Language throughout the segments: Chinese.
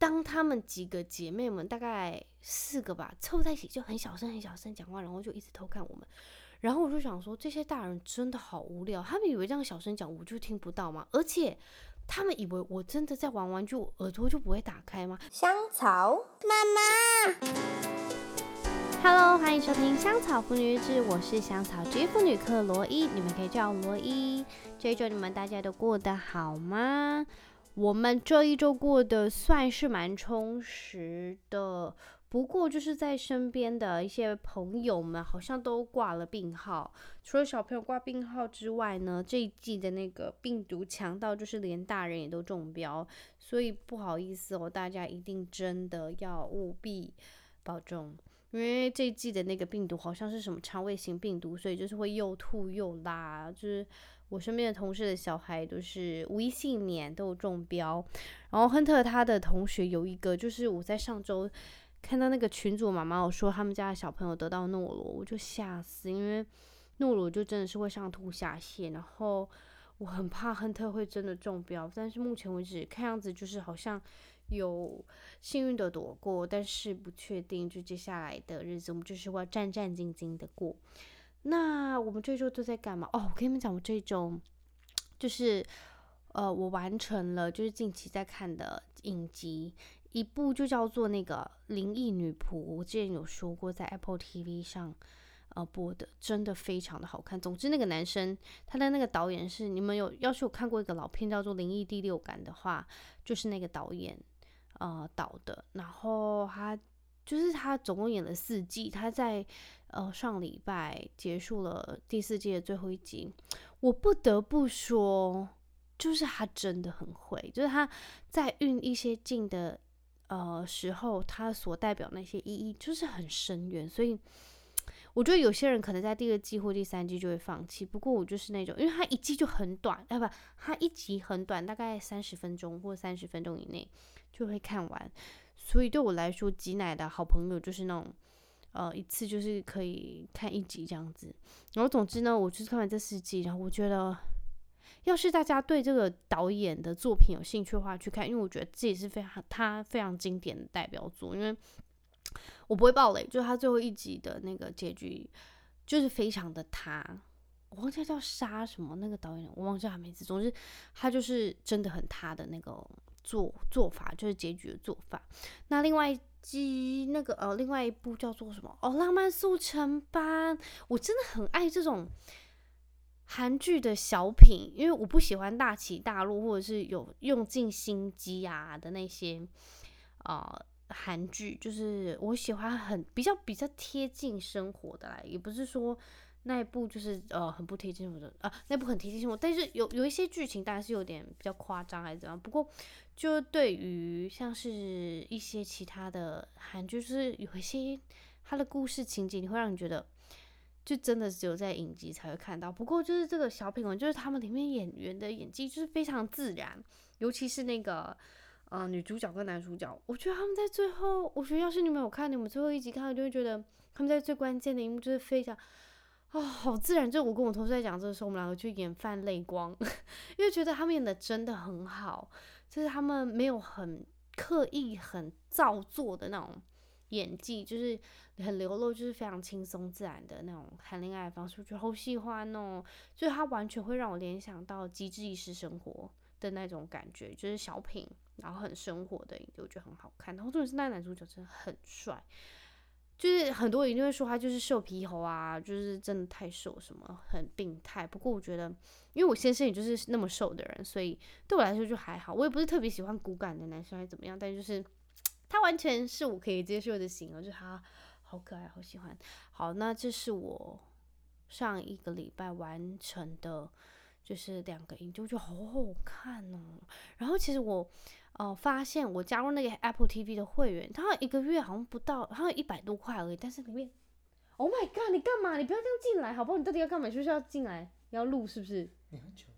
当他们几个姐妹们大概四个吧，凑在一起就很小声很小声讲话，然后就一直偷看我们。然后我就想说，这些大人真的好无聊，他们以为这样小声讲我就听不到吗？而且他们以为我真的在玩玩具，我耳朵就不会打开吗？香草妈妈，Hello，欢迎收听香草妇女日志，我是香草职业妇女克罗伊，你们可以叫我罗伊。这一周你们大家都过得好吗？我们这一周过得算是蛮充实的。不过就是在身边的一些朋友们好像都挂了病号，除了小朋友挂病号之外呢，这一季的那个病毒强到就是连大人也都中标，所以不好意思哦，大家一定真的要务必保重，因为这一季的那个病毒好像是什么肠胃型病毒，所以就是会又吐又拉，就是我身边的同事的小孩都是无一幸免都有中标，然后亨特他的同学有一个就是我在上周。看到那个群主妈妈，我说他们家的小朋友得到诺罗，我就吓死，因为诺罗就真的是会上吐下泻，然后我很怕亨特会真的中标，但是目前为止看样子就是好像有幸运的躲过，但是不确定，就接下来的日子我们就是会战战兢兢的过。那我们这周都在干嘛？哦，我跟你们讲，我这周就是呃，我完成了就是近期在看的影集。一部就叫做那个《灵异女仆》，我之前有说过，在 Apple TV 上呃播的，真的非常的好看。总之，那个男生他的那个导演是你们有要是有看过一个老片叫做《灵异第六感》的话，就是那个导演呃导的。然后他就是他总共演了四季，他在呃上礼拜结束了第四季的最后一集。我不得不说，就是他真的很会，就是他在运一些镜的。呃，时候他所代表那些意义就是很深远，所以我觉得有些人可能在第二季或第三季就会放弃。不过我就是那种，因为他一季就很短，哎不，他一集很短，大概三十分钟或三十分钟以内就会看完。所以对我来说，挤奶的好朋友就是那种，呃，一次就是可以看一集这样子。然后总之呢，我就是看完这四季，然后我觉得。要是大家对这个导演的作品有兴趣的话，去看，因为我觉得这也是非常他非常经典的代表作。因为我不会爆雷，就是他最后一集的那个结局就是非常的他，我忘记叫杀什么那个导演，我忘记他名字。总之，他就是真的很他的那个做做法，就是结局的做法。那另外一集那个呃，另外一部叫做什么？哦，浪漫速成班，我真的很爱这种。韩剧的小品，因为我不喜欢大起大落或者是有用尽心机啊的那些呃韩剧，就是我喜欢很比较比较贴近生活的啦，也不是说那一部就是呃很不贴近我的啊，那部很贴近生活，但是有有一些剧情当然是有点比较夸张还是怎样，不过就对于像是一些其他的韩剧，就是有一些它的故事情节，你会让你觉得。就真的只有在影集才会看到，不过就是这个小品文，就是他们里面演员的演技就是非常自然，尤其是那个呃女主角跟男主角，我觉得他们在最后，我觉得要是你们有看，你们最后一集看，就会觉得他们在最关键的一幕就是非常、哦、好自然。就我跟我同事在讲这个时候，我们两个就眼泛泪光，因为觉得他们演的真的很好，就是他们没有很刻意、很造作的那种。演技就是很流露，就是非常轻松自然的那种谈恋爱的方式，我觉得好喜欢哦。就是他完全会让我联想到《机智医师生活》的那种感觉，就是小品，然后很生活的，我觉得很好看。然后重点是那个男主角真的很帅，就是很多人就会说他就是瘦皮猴啊，就是真的太瘦，什么很病态。不过我觉得，因为我先生也就是那么瘦的人，所以对我来说就还好。我也不是特别喜欢骨感的男生，还是怎么样，但就是。他完全是我可以接受的型，就是他好可爱，好喜欢。好，那这是我上一个礼拜完成的，就是两个影集，我觉得好好看哦。然后其实我呃发现我加入那个 Apple TV 的会员，它一个月好像不到，好像一百多块而已。但是里面，Oh my God，你干嘛？你不要这样进来，好不好？你到底要干嘛？就是要进来要录是不是？你很丑。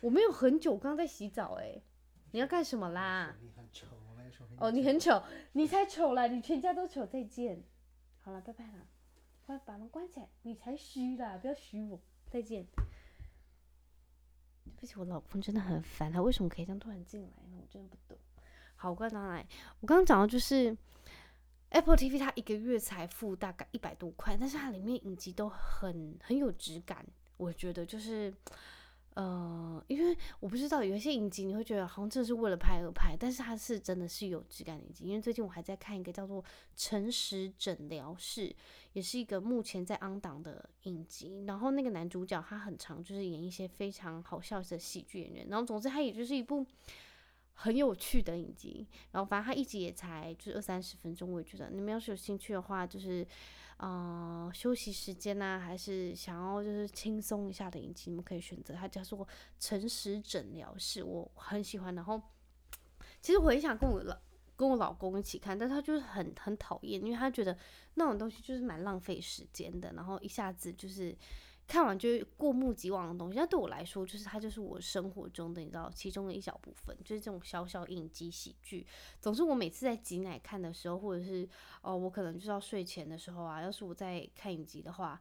我没有很久，我刚刚在洗澡哎。你要干什么啦？你很丑。哦，你很丑，你才丑啦！你全家都丑，再见。好了，拜拜了，快把门关起来。你才虚啦，不要虚我。再见。对不起，我老公真的很烦，他为什么可以这样突然进来呢？我真的不懂。好，我刚刚来，我刚刚讲到就是 Apple TV，它一个月才付大概一百多块，但是它里面影集都很很有质感，我觉得就是。呃，因为我不知道有一些影集你会觉得好像真的是为了拍而拍，但是它是真的是有质感的影集。因为最近我还在看一个叫做《诚实诊疗室》，也是一个目前在 on 档的影集。然后那个男主角他很常就是演一些非常好笑的喜剧演员。然后总之他也就是一部很有趣的影集。然后反正他一集也才就是二三十分钟，我也觉得你们要是有兴趣的话，就是。啊，休息时间呢、啊，还是想要就是轻松一下的影集，你们可以选择它叫做《诚实诊疗室》，我很喜欢。然后，其实我也想跟我老跟我老公一起看，但他就是很很讨厌，因为他觉得那种东西就是蛮浪费时间的，然后一下子就是。看完就过目即忘的东西，那对我来说，就是它就是我生活中的，你知道，其中的一小部分，就是这种小小影集喜剧。总之，我每次在挤奶看的时候，或者是哦，我可能就是要睡前的时候啊，要是我在看影集的话，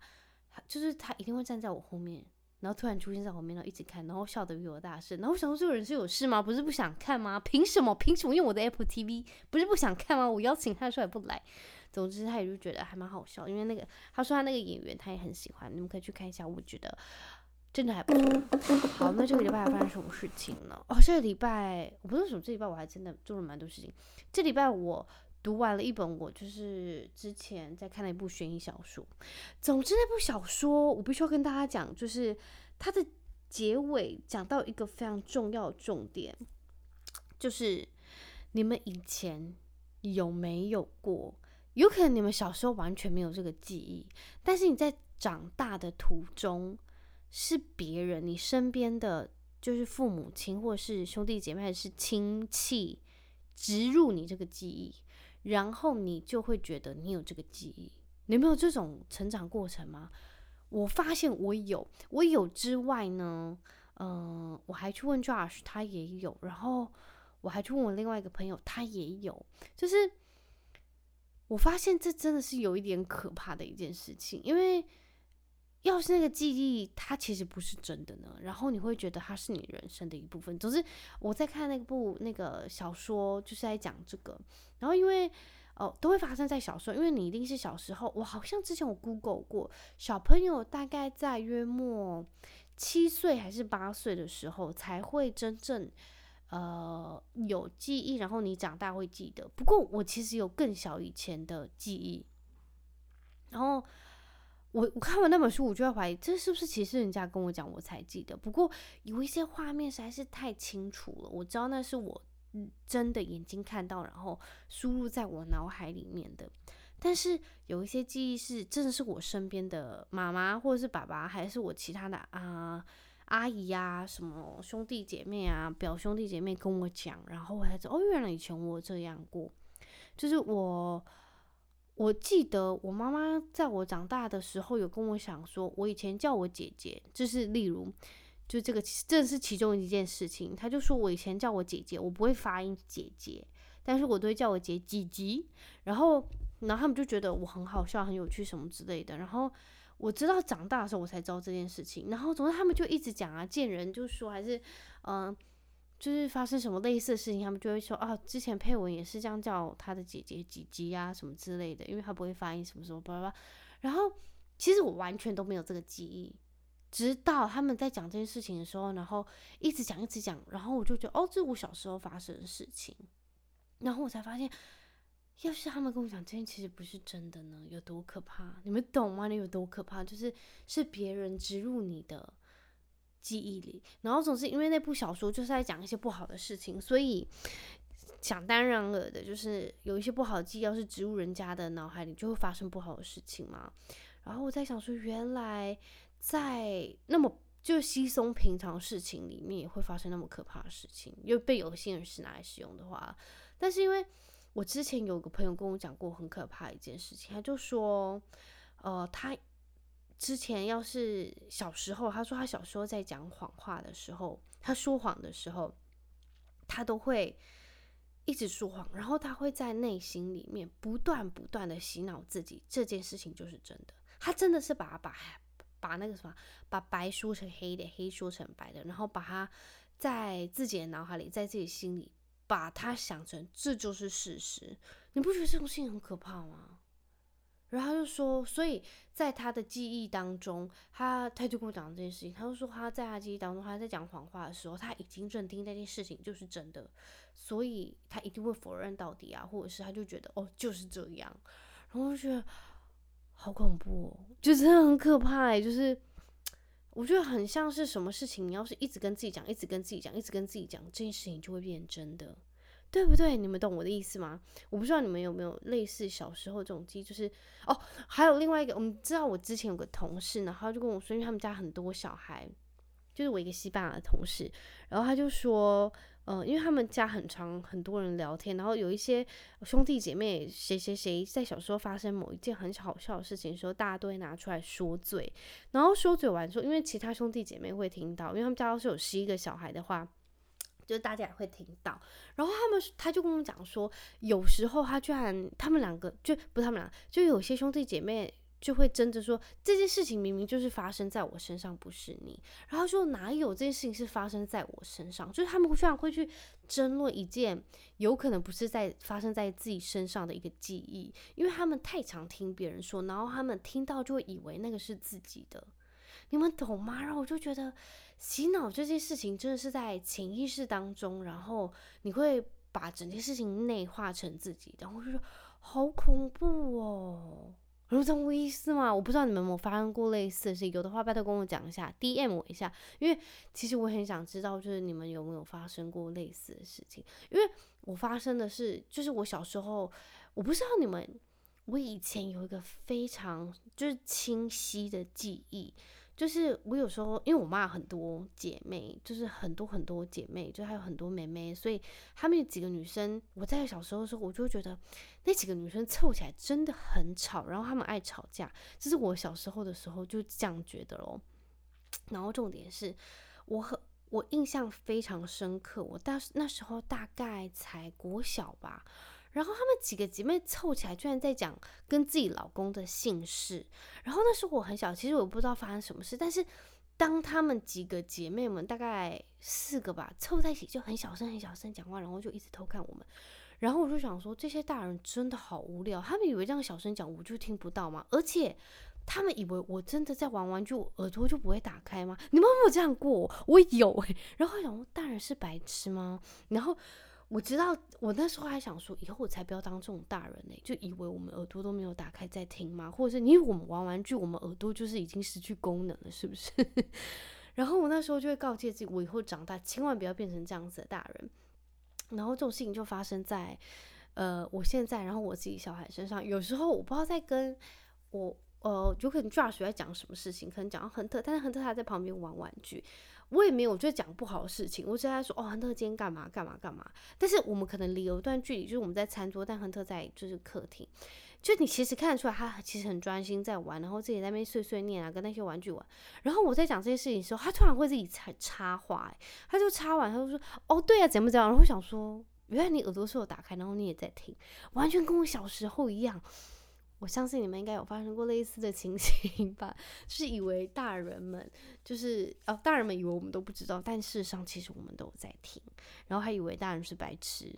就是他一定会站在我后面，然后突然出现在我面，然后一直看，然后笑得比我大声。然后我想说，这个人是有事吗？不是不想看吗？凭什么？凭什么用我的 Apple TV？不是不想看吗？我邀请他出来不来。总之，他也就觉得还蛮好笑，因为那个他说他那个演员他也很喜欢，你们可以去看一下。我觉得真的还不错。好，那这个礼拜发生什么事情呢？哦，这个礼拜我不知道为什么，这礼拜我还真的做了蛮多事情。这礼拜我读完了一本我就是之前在看的一部悬疑小说。总之，那部小说我必须要跟大家讲，就是它的结尾讲到一个非常重要的重点，就是你们以前有没有过？有可能你们小时候完全没有这个记忆，但是你在长大的途中，是别人，你身边的就是父母亲或是兄弟姐妹还是亲戚植入你这个记忆，然后你就会觉得你有这个记忆。你没有这种成长过程吗？我发现我有，我有之外呢，嗯、我还去问 Josh，他也有，然后我还去问我另外一个朋友，他也有，就是。我发现这真的是有一点可怕的一件事情，因为要是那个记忆它其实不是真的呢，然后你会觉得它是你人生的一部分。总之，我在看那部那个小说，就是在讲这个。然后因为哦，都会发生在小时候，因为你一定是小时候。我好像之前我 Google 过，小朋友大概在约莫七岁还是八岁的时候才会真正。呃，有记忆，然后你长大会记得。不过我其实有更小以前的记忆，然后我我看完那本书，我就在怀疑，这是不是其实人家跟我讲我才记得？不过有一些画面实在是太清楚了，我知道那是我真的眼睛看到，然后输入在我脑海里面的。但是有一些记忆是真的是我身边的妈妈或者是爸爸，还是我其他的啊。阿姨呀、啊，什么兄弟姐妹啊，表兄弟姐妹跟我讲，然后我才知道，哦，原来以前我这样过。就是我，我记得我妈妈在我长大的时候有跟我讲说，我以前叫我姐姐，就是例如，就这个这是其中一件事情。她就说我以前叫我姐姐，我不会发音姐姐，但是我都会叫我姐姐姐。然后，然后他们就觉得我很好笑、很有趣什么之类的。然后。我知道长大的时候我才知道这件事情，然后总之他们就一直讲啊，见人就说还是，嗯、就是发生什么类似的事情，他们就会说啊，之前佩文也是这样叫他的姐姐姐姐啊什么之类的，因为他不会发音什么什么巴拉巴拉。然后其实我完全都没有这个记忆，直到他们在讲这件事情的时候，然后一直讲一直讲，然后我就觉得哦，这是我小时候发生的事情，然后我才发现。要是他们跟我讲这件其实不是真的呢，有多可怕？你们懂吗？你有多可怕？就是是别人植入你的记忆里，然后总是因为那部小说就是在讲一些不好的事情，所以想当然尔的，就是有一些不好的记忆，要是植入人家的脑海里，就会发生不好的事情嘛。然后我在想说，原来在那么就稀松平常事情里面，也会发生那么可怕的事情，又被有心人士拿来使用的话，但是因为。我之前有个朋友跟我讲过很可怕的一件事情，他就说，呃，他之前要是小时候，他说他小时候在讲谎话的时候，他说谎的时候，他都会一直说谎，然后他会在内心里面不断不断的洗脑自己，这件事情就是真的。他真的是把把把那个什么，把白说成黑的，黑说成白的，然后把他在自己的脑海里，在自己心里。把它想成这就是事实，你不觉得这种事情很可怕吗？然后他就说，所以在他的记忆当中，他他就跟我讲这件事情，他就说他在他记忆当中，他在讲谎话的时候，他已经认定那件事情就是真的，所以他一定会否认到底啊，或者是他就觉得哦就是这样，然后就觉得好恐怖哦，就真的很可怕欸，就是我觉得很像是什么事情，你要是一直跟自己讲，一直跟自己讲，一直跟自己讲，这件事情就会变真的。对不对？你们懂我的意思吗？我不知道你们有没有类似小时候这种记忆，就是哦，还有另外一个，我们知道我之前有个同事，然后就跟我说，因为他们家很多小孩，就是我一个西班牙的同事，然后他就说，呃，因为他们家很长很多人聊天，然后有一些兄弟姐妹谁谁谁在小时候发生某一件很好笑的事情的时候，大家都会拿出来说嘴，然后说嘴完之后，因为其他兄弟姐妹会听到，因为他们家要是有十一个小孩的话。就大家也会听到，然后他们他就跟我讲说，有时候他居然他们两个就不他们俩，就有些兄弟姐妹就会争着说，这件事情明明就是发生在我身上，不是你。然后说哪有这件事情是发生在我身上？就是他们会非常会去争论一件有可能不是在发生在自己身上的一个记忆，因为他们太常听别人说，然后他们听到就会以为那个是自己的。你们懂吗？然后我就觉得洗脑这件事情真的是在潜意识当中，然后你会把整件事情内化成自己，然后我就说好恐怖哦，有这种意思吗？我不知道你们有没有发生过类似的事情，有的话拜托跟我讲一下，DM 我一下，因为其实我很想知道，就是你们有没有发生过类似的事情？因为我发生的是，就是我小时候，我不知道你们，我以前有一个非常就是清晰的记忆。就是我有时候，因为我妈很多姐妹，就是很多很多姐妹，就还有很多妹妹，所以她们几个女生，我在小时候的时候，我就觉得那几个女生凑起来真的很吵，然后她们爱吵架，这是我小时候的时候就这样觉得咯。然后重点是，我很我印象非常深刻，我大那时候大概才国小吧。然后她们几个姐妹凑起来，居然在讲跟自己老公的姓氏。然后那时候我很小，其实我不知道发生什么事。但是当她们几个姐妹们大概四个吧，凑在一起就很小声、很小声讲话，然后就一直偷看我们。然后我就想说，这些大人真的好无聊。他们以为这样小声讲，我就听不到吗？而且他们以为我真的在玩玩具，我耳朵就不会打开吗？你们有没有这样过？我有诶、然后我想说，大人是白痴吗？然后。我知道，我那时候还想说，以后我才不要当这种大人呢、就以为我们耳朵都没有打开在听吗？或者是因为我们玩玩具，我们耳朵就是已经失去功能了，是不是？然后我那时候就会告诫自己，我以后长大千万不要变成这样子的大人。然后这种事情就发生在呃我现在，然后我自己小孩身上。有时候我不知道在跟我呃，有可能 Josh 在讲什么事情，可能讲到亨特，但是亨特他在旁边玩玩具。我也没有我就讲不好的事情，我只在说哦，亨特今天干嘛干嘛干嘛。但是我们可能离有一段距离，就是我们在餐桌，但亨特在就是客厅，就你其实看得出来他其实很专心在玩，然后自己在那边碎碎念啊，跟那些玩具玩。然后我在讲这些事情的时候，他突然会自己插插话，他就插完他就说哦对啊，怎么怎样？然后我想说，原来你耳朵是有打开，然后你也在听，完全跟我小时候一样。我相信你们应该有发生过类似的情形吧，就是以为大人们就是哦，大人们以为我们都不知道，但事实上其实我们都有在听，然后还以为大人是白痴，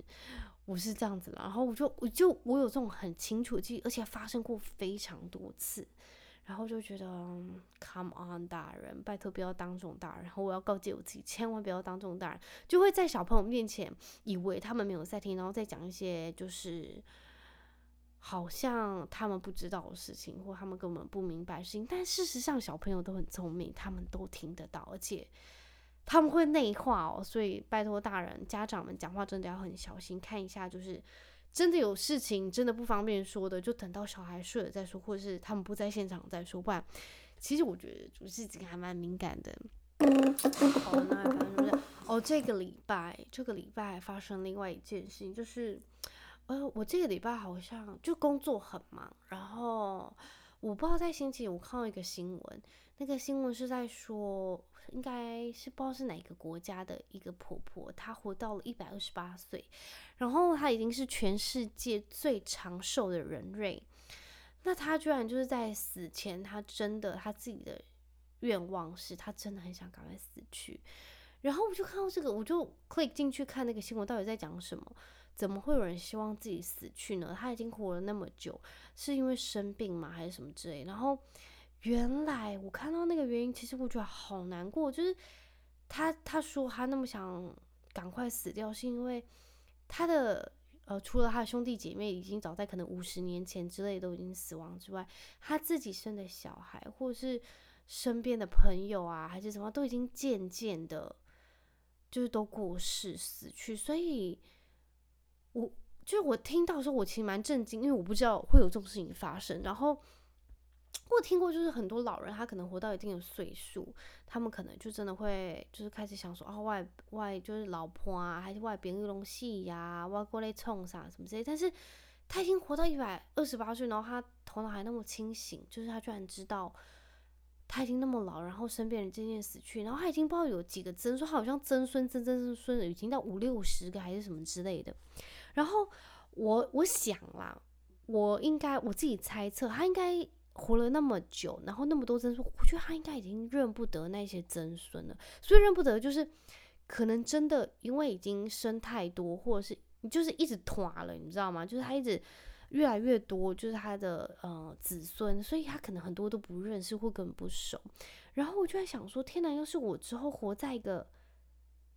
我是这样子啦，然后我就我就我有这种很清楚的记忆，而且发生过非常多次，然后就觉得 Come on，大人，拜托不要当这种大人，然后我要告诫我自己，千万不要当这种大人，就会在小朋友面前以为他们没有在听，然后再讲一些就是。好像他们不知道的事情，或他们根本不明白的事情，但事实上小朋友都很聪明，他们都听得到，而且他们会内化哦。所以拜托大人、家长们讲话真的要很小心，看一下就是真的有事情真的不方便说的，就等到小孩睡了再说，或者是他们不在现场再说。不然，其实我觉得这事情还蛮敏感的。好，那反正就是哦，这个礼拜，这个礼拜发生另外一件事情，就是。呃，我这个礼拜好像就工作很忙，然后我不知道在星期五看到一个新闻，那个新闻是在说，应该是不知道是哪个国家的一个婆婆，她活到了一百二十八岁，然后她已经是全世界最长寿的人类，那她居然就是在死前，她真的她自己的愿望是，她真的很想赶快死去。然后我就看到这个，我就 click 进去看那个新闻到底在讲什么？怎么会有人希望自己死去呢？他已经活了那么久，是因为生病吗？还是什么之类？然后原来我看到那个原因，其实我觉得好难过，就是他他说他那么想赶快死掉，是因为他的呃，除了他的兄弟姐妹已经早在可能五十年前之类都已经死亡之外，他自己生的小孩或是身边的朋友啊，还是什么，都已经渐渐的，就是都过世死去，所以。我就是我听到的时候，我其实蛮震惊，因为我不知道会有这种事情发生。然后我听过，就是很多老人他可能活到一定的岁数，他们可能就真的会就是开始想说，哦，外外就是老婆啊，还是外边有东西呀，外过来冲啥什么之类。但是他已经活到一百二十八岁，然后他头脑还那么清醒，就是他居然知道他已经那么老，然后身边人渐渐死去，然后他已经不知道有几个曾孙，好像曾孙、曾曾曾孙已经到五六十个还是什么之类的。然后我我想啦，我应该我自己猜测，他应该活了那么久，然后那么多曾孙，我觉得他应该已经认不得那些曾孙了。所以认不得，就是可能真的因为已经生太多，或者是就是一直垮了，你知道吗？就是他一直越来越多，就是他的呃子孙，所以他可能很多都不认识或根本不熟。然后我就在想说，天哪，要是我之后活在一个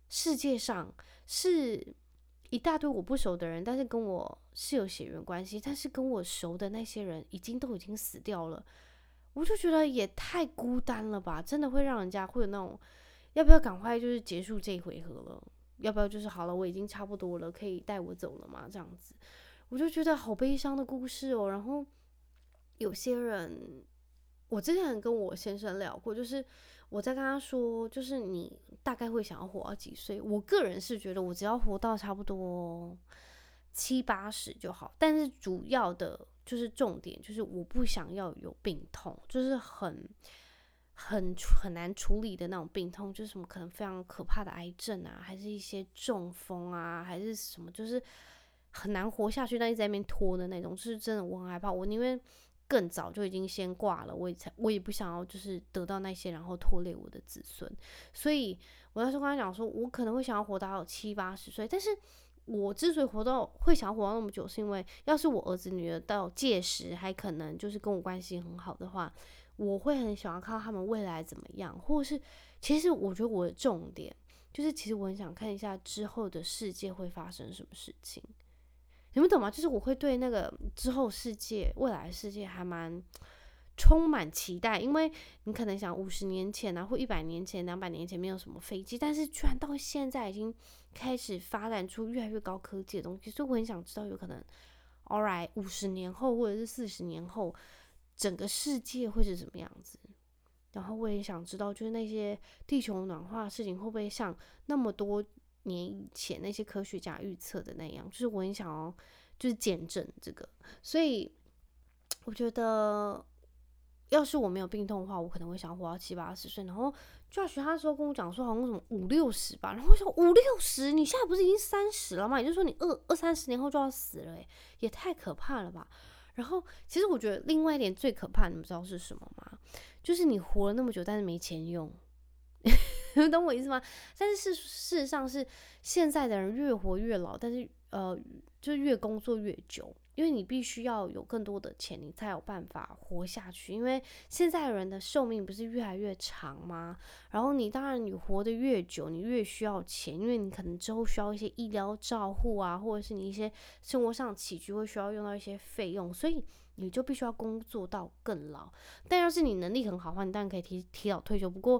世界上是。一大堆我不熟的人，但是跟我是有血缘关系，但是跟我熟的那些人已经都已经死掉了，我就觉得也太孤单了吧，真的会让人家会有那种要不要赶快就是结束这一回合了，要不要就是好了，我已经差不多了，可以带我走了嘛，这样子，我就觉得好悲伤的故事哦。然后有些人，我之前跟我先生聊过，就是。我在跟他说，就是你大概会想要活到几岁？我个人是觉得，我只要活到差不多七八十就好。但是主要的就是重点，就是我不想要有病痛，就是很很很难处理的那种病痛，就是什么可能非常可怕的癌症啊，还是一些中风啊，还是什么，就是很难活下去，但一直在那边拖的那种，就是真的我很害怕。我宁愿。更早就已经先挂了，我也才我也不想要就是得到那些，然后拖累我的子孙。所以我那时跟他讲说，我可能会想要活到七八十岁，但是我之所以活到会想要活到那么久，是因为要是我儿子女儿到届时还可能就是跟我关系很好的话，我会很想要看到他们未来怎么样，或是其实我觉得我的重点就是，其实我很想看一下之后的世界会发生什么事情。你们懂吗？就是我会对那个之后世界、未来世界还蛮充满期待，因为你可能想五十年前啊，或一百年前、两百年前没有什么飞机，但是居然到现在已经开始发展出越来越高科技的东西，所以我很想知道，有可能，all right，五十年后或者是四十年后，整个世界会是什么样子？然后我也想知道，就是那些地球暖化的事情会不会像那么多。年以前那些科学家预测的那样，就是我很想要，就是见证这个，所以我觉得，要是我没有病痛的话，我可能会想要活到七八十岁。然后就要学他说跟我讲说，好像什么五六十吧。然后我说五六十，你现在不是已经三十了吗？也就是说你二二三十年后就要死了，诶，也太可怕了吧。然后其实我觉得另外一点最可怕，你们知道是什么吗？就是你活了那么久，但是没钱用。你 懂我意思吗？但是事实上是现在的人越活越老，但是呃，就越工作越久，因为你必须要有更多的钱，你才有办法活下去。因为现在人的寿命不是越来越长吗？然后你当然你活得越久，你越需要钱，因为你可能之后需要一些医疗照护啊，或者是你一些生活上起居会需要用到一些费用，所以你就必须要工作到更老。但要是你能力很好的话，你当然可以提提早退休。不过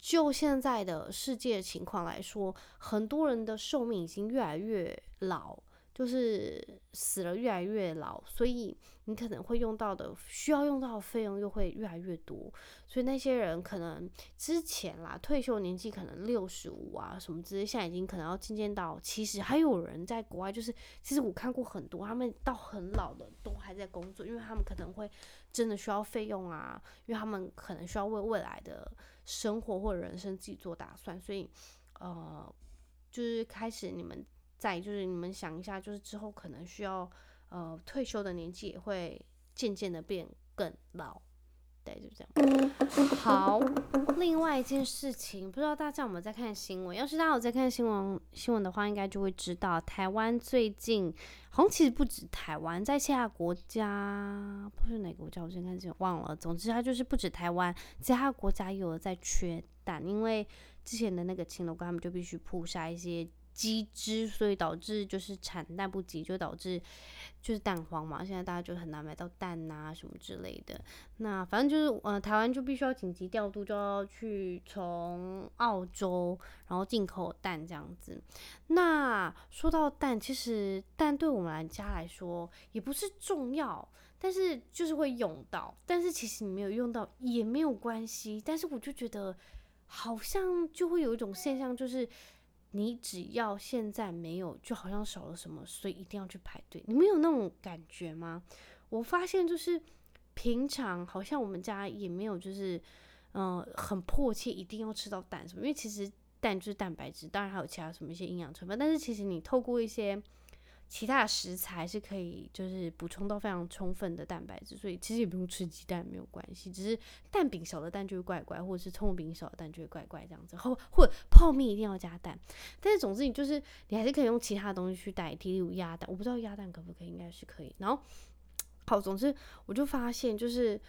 就现在的世界情况来说，很多人的寿命已经越来越老，就是死了越来越老，所以你可能会用到的需要用到的费用又会越来越多。所以那些人可能之前啦，退休年纪可能六十五啊什么之类，现在已经可能要渐渐到七十。还有人在国外，就是其实我看过很多，他们到很老的都还在工作，因为他们可能会真的需要费用啊，因为他们可能需要为未来的。生活或者人生自己做打算，所以，呃，就是开始你们在，就是你们想一下，就是之后可能需要，呃，退休的年纪也会渐渐的变更老，对，就这样。好，另外一件事情，不知道大家有没有在看新闻？要是大家有在看新闻新闻的话，应该就会知道，台湾最近好像其实不止台湾，在其他国家，不是哪个国家，我先看这忘了。总之，它就是不止台湾，其他国家也有在缺蛋，因为之前的那个禽流感，他们就必须扑杀一些。机制，所以导致就是产蛋不及，就导致就是蛋荒嘛。现在大家就很难买到蛋、啊，什么之类的。那反正就是，呃，台湾就必须要紧急调度，就要去从澳洲然后进口蛋这样子。那说到蛋，其实蛋对我们家来说也不是重要，但是就是会用到。但是其实你没有用到也没有关系。但是我就觉得好像就会有一种现象，就是。你只要现在没有，就好像少了什么，所以一定要去排队。你没有那种感觉吗？我发现就是平常好像我们家也没有，就是嗯、很迫切一定要吃到蛋什么，因为其实蛋就是蛋白质，当然还有其他什么一些营养成分，但是其实你透过一些。其他的食材是可以，就是补充到非常充分的蛋白质，所以其实也不用吃鸡蛋没有关系，只是蛋饼小的蛋就会怪怪，或者是葱饼小的蛋就会怪怪这样子，或或泡面一定要加蛋，但是总之你就是你还是可以用其他东西去代替，例如鸭蛋，我不知道鸭蛋可不可以，应该是可以。然后好，总之我就发现就是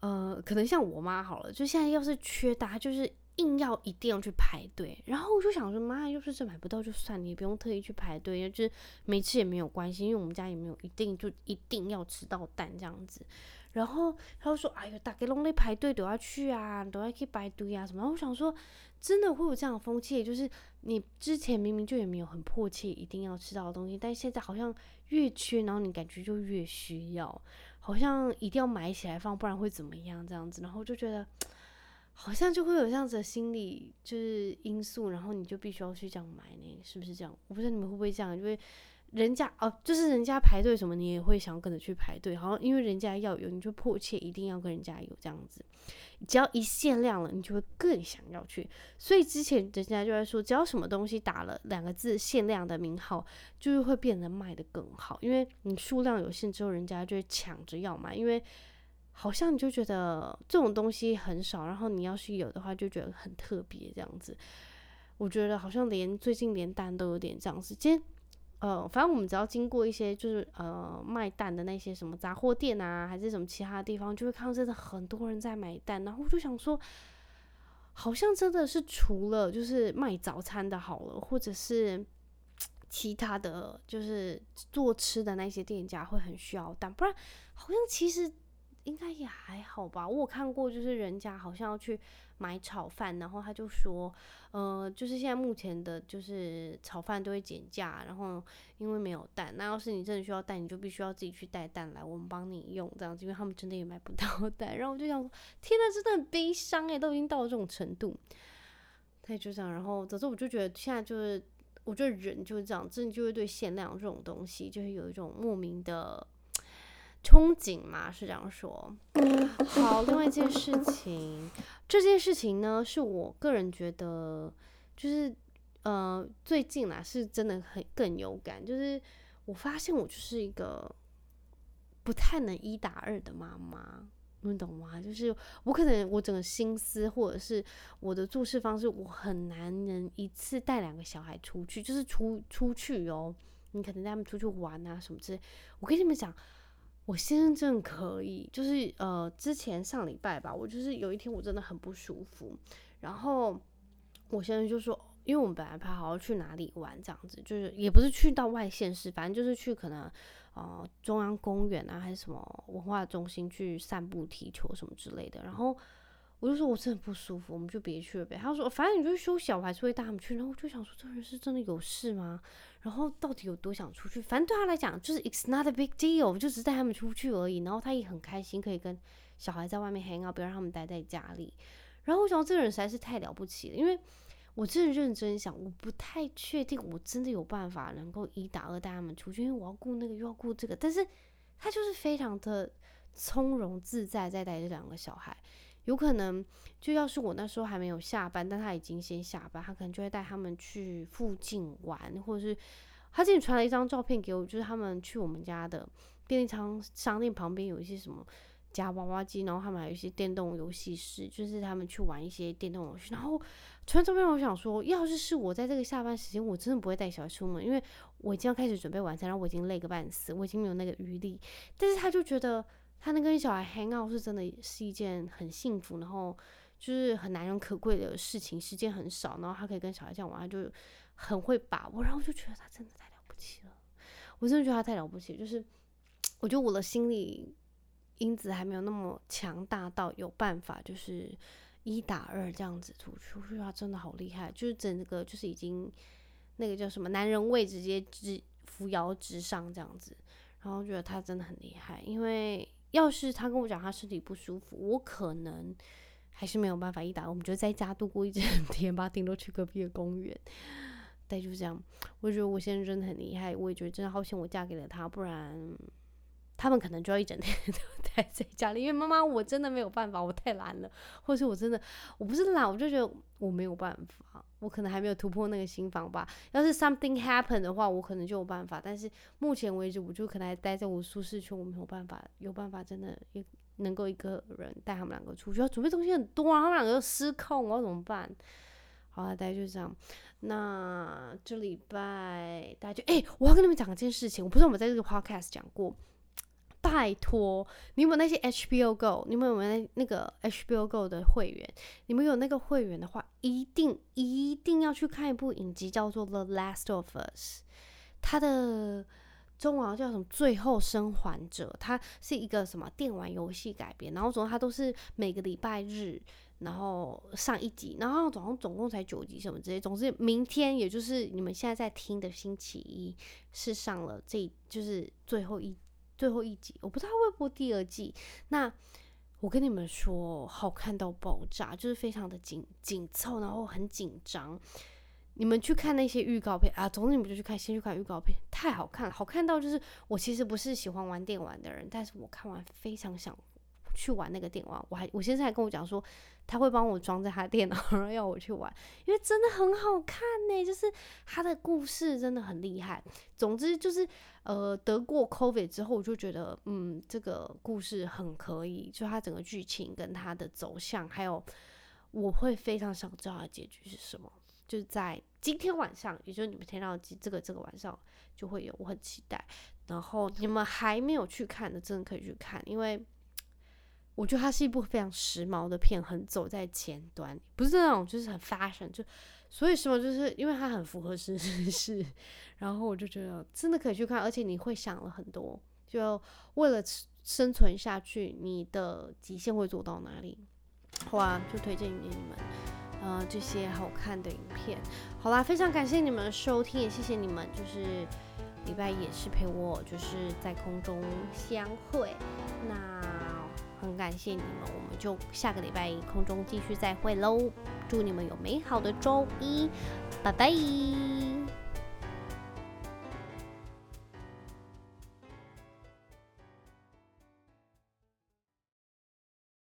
呃，可能像我妈好了，就现在要是缺蛋，就是。硬要一定要去排队，然后我就想说，妈，要是这买不到就算，你也不用特意去排队，就是没吃也没有关系，因为我们家也没有一定就一定要吃到蛋这样子。然后他就说，哎呦，大家拢在排队都要去啊，都要去排队啊什么。我想说，真的会有这样的风气，就是你之前明明就也没有很迫切一定要吃到的东西，但现在好像越缺，然后你感觉就越需要，好像一定要买起来放，不然会怎么样这样子。然后就觉得。好像就会有这样子的心理就是因素，然后你就必须要去这样买呢，是不是这样？我不知道你们会不会这样，因为人家哦，就是人家排队什么，你也会想跟着去排队。好像因为人家要有，你就迫切一定要跟人家有这样子。只要一限量了，你就会更想要去。所以之前人家就在说，只要什么东西打了两个字“限量”的名号，就是会变得卖得更好，因为你数量有限之后，人家就会抢着要买，因为。好像你就觉得这种东西很少，然后你要是有的话，就觉得很特别这样子。我觉得好像连最近连蛋都有点这样子。今天呃，反正我们只要经过一些就是呃卖蛋的那些什么杂货店啊，还是什么其他的地方，就会看到真的很多人在买蛋。然后我就想说，好像真的是除了就是卖早餐的好了，或者是 其他的就是做吃的那些店家会很需要蛋，不然好像其实。应该也还好吧，我有看过，就是人家好像要去买炒饭，然后他就说，呃，就是现在目前的，就是炒饭都会减价，然后因为没有蛋，那要是你真的需要蛋，你就必须要自己去带蛋来，我们帮你用这样子，因为他们真的也买不到 蛋，然后我就想说，天呐，真的很悲伤诶，都已经到了这种程度，他就这样，然后总之我就觉得现在就是，我觉得人就是这样，真的就会对限量这种东西，就是有一种莫名的。憧憬嘛，是这样说。好，另外一件事情，这件事情呢，是我个人觉得，就是呃，最近啦，是真的很更有感。就是我发现我就是一个不太能一打二的妈妈，你懂吗？就是我可能我整个心思或者是我的做事方式，我很难能一次带两个小孩出去，就是出出去哦，你可能带他们出去玩啊什么之类。我跟你们讲。我现在真的可以，就是呃，之前上礼拜吧，我就是有一天我真的很不舒服，然后我现在就说，因为我们本来拍好要去哪里玩，这样子，就是也不是去到外县市，反正就是去可能呃中央公园啊，还是什么文化中心去散步、踢球什么之类的，然后。我就说我真的不舒服，我们就别去了呗。他说反正你就休息，我还是会带他们去。然后我就想说，这人是真的有事吗？然后到底有多想出去？反正对他来讲，就是 it's not a big deal，就只是带他们出去而已。然后他也很开心，可以跟小孩在外面 hang out，不要让他们待在家里。然后我想，这个人实在是太了不起了，因为我真的认真想，我不太确定我真的有办法能够一打二带他们出去，因为我要顾那个又要顾这个。但是他就是非常的从容自在，在带这两个小孩。有可能，就要是我那时候还没有下班，但他已经先下班，他可能就会带他们去附近玩，或者是他之前传了一张照片给我，就是他们去我们家的便利仓商店旁边有一些什么夹娃娃机，然后他们还有一些电动游戏室，就是他们去玩一些电动游戏。然后突然这边我想说，要是是我在这个下班时间，我真的不会带小孩出门，因为我已经要开始准备晚餐，然后我已经累个半死，我已经没有那个余力。但是他就觉得他能跟小孩 hang out 是真的是一件很幸福，然后就是很难能可贵的事情，时间很少，然后他可以跟小孩这样玩，他就很会把握。然后就觉得他真的太了不起了，我真的觉得他太了不起，就是我觉得我的心理。因子还没有那么强大到有办法，就是一打二这样子出去，我觉得他真的好厉害，就是整个就是已经那个叫什么男人味直接直扶摇直上这样子，然后觉得他真的很厉害，因为要是他跟我讲他身体不舒服，我可能还是没有办法一打，我们就在家度过一整天吧，顶多去隔壁的公园。对就这样，我觉得我现在真的很厉害，我也觉得真的好险我嫁给了他，不然。他们可能就要一整天 都待在家里，因为妈妈我真的没有办法，我太懒了，或是我真的我不是懒，我就觉得我没有办法，我可能还没有突破那个心防吧。要是 something happen 的话，我可能就有办法，但是目前为止，我就可能还待在我舒适区，我没有办法，有办法真的也能够一个人带他们两个出去，要准备东西很多啊，他们两个又失控，我要怎么办？好，大概就这样。那这礼拜大家就哎、我要跟你们讲一件事情，我不知道我们在这个 podcast 讲过。拜托，你们那些 HBO Go，你们有没有那那个 HBO Go 的会员？你们有那个会员的话，一定一定要去看一部影集，叫做《The Last of Us》。它的中文叫什么？最后生还者。它是一个什么电玩游戏改编，然后总它都是每个礼拜日，然后上一集，然后总共总共才九集什么之类。总之，明天也就是你们现在在听的星期一，是上了这就是最后一。最后一集，我不知道会不会播第二季。那我跟你们说，好看到爆炸，就是非常的紧紧凑，然后很紧张。你们去看那些预告片啊，总之你们就去看，先去看预告片，太好看了，好看到就是我其实不是喜欢玩电玩的人，但是我看完非常想去玩那个电玩。我还我先生还跟我讲说。他会帮我装在他电脑，然后要我去玩，因为真的很好看呢。就是他的故事真的很厉害。总之就是，呃，得过 COVID 之后，我就觉得，嗯，这个故事很可以。就他整个剧情跟他的走向，还有我会非常想知道的结局是什么。就在今天晚上，也就是你们听到这个这个晚上就会有，我很期待。然后你们还没有去看的，真的可以去看，因为。我觉得它是一部非常时髦的片，很走在前端，不是那种就是很 fashion，就所以说就是因为它很符合时事，然后我就觉得真的可以去看，而且你会想了很多，就为了生存下去，你的极限会做到哪里？好啊，就推荐给你们，呃，这些好看的影片。好啦，非常感谢你们的收听，也谢谢你们，就是礼拜也是陪我就是在空中相会，那。很感谢你们，我们就下个礼拜空中继续再会喽！祝你们有美好的周一，拜拜。